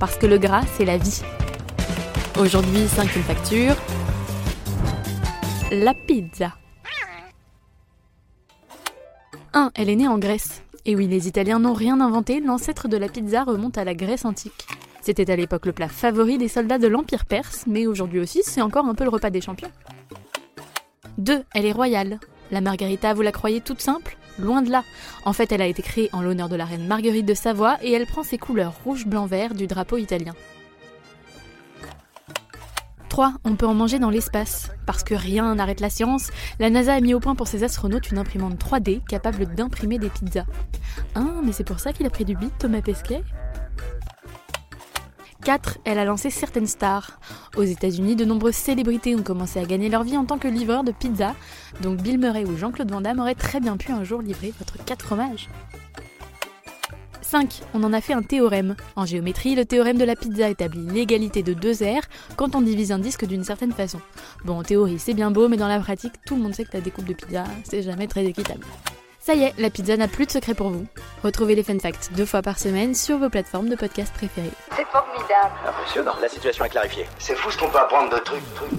parce que le gras, c'est la vie. Aujourd'hui, cinquième facture. La pizza. 1. Elle est née en Grèce. Et oui, les Italiens n'ont rien inventé, l'ancêtre de la pizza remonte à la Grèce antique. C'était à l'époque le plat favori des soldats de l'Empire perse, mais aujourd'hui aussi, c'est encore un peu le repas des champions. 2. Elle est royale. La margarita, vous la croyez toute simple? Loin de là. En fait, elle a été créée en l'honneur de la reine Marguerite de Savoie et elle prend ses couleurs rouge, blanc, vert du drapeau italien. 3. On peut en manger dans l'espace. Parce que rien n'arrête la science, la NASA a mis au point pour ses astronautes une imprimante 3D capable d'imprimer des pizzas. Ah, mais c'est pour ça qu'il a pris du beat, Thomas Pesquet? 4. Elle a lancé certaines stars. Aux États-Unis, de nombreuses célébrités ont commencé à gagner leur vie en tant que livreurs de pizza, donc Bill Murray ou Jean-Claude Van Damme auraient très bien pu un jour livrer votre 4 fromages. 5. On en a fait un théorème. En géométrie, le théorème de la pizza établit l'égalité de deux aires quand on divise un disque d'une certaine façon. Bon, en théorie, c'est bien beau, mais dans la pratique, tout le monde sait que la découpe de pizza, c'est jamais très équitable. Ça y est, la pizza n'a plus de secret pour vous. Retrouvez les fun facts deux fois par semaine sur vos plateformes de podcast préférées. Formidable. Impressionnant. La situation est clarifiée. C'est fou ce qu'on peut apprendre de trucs. trucs.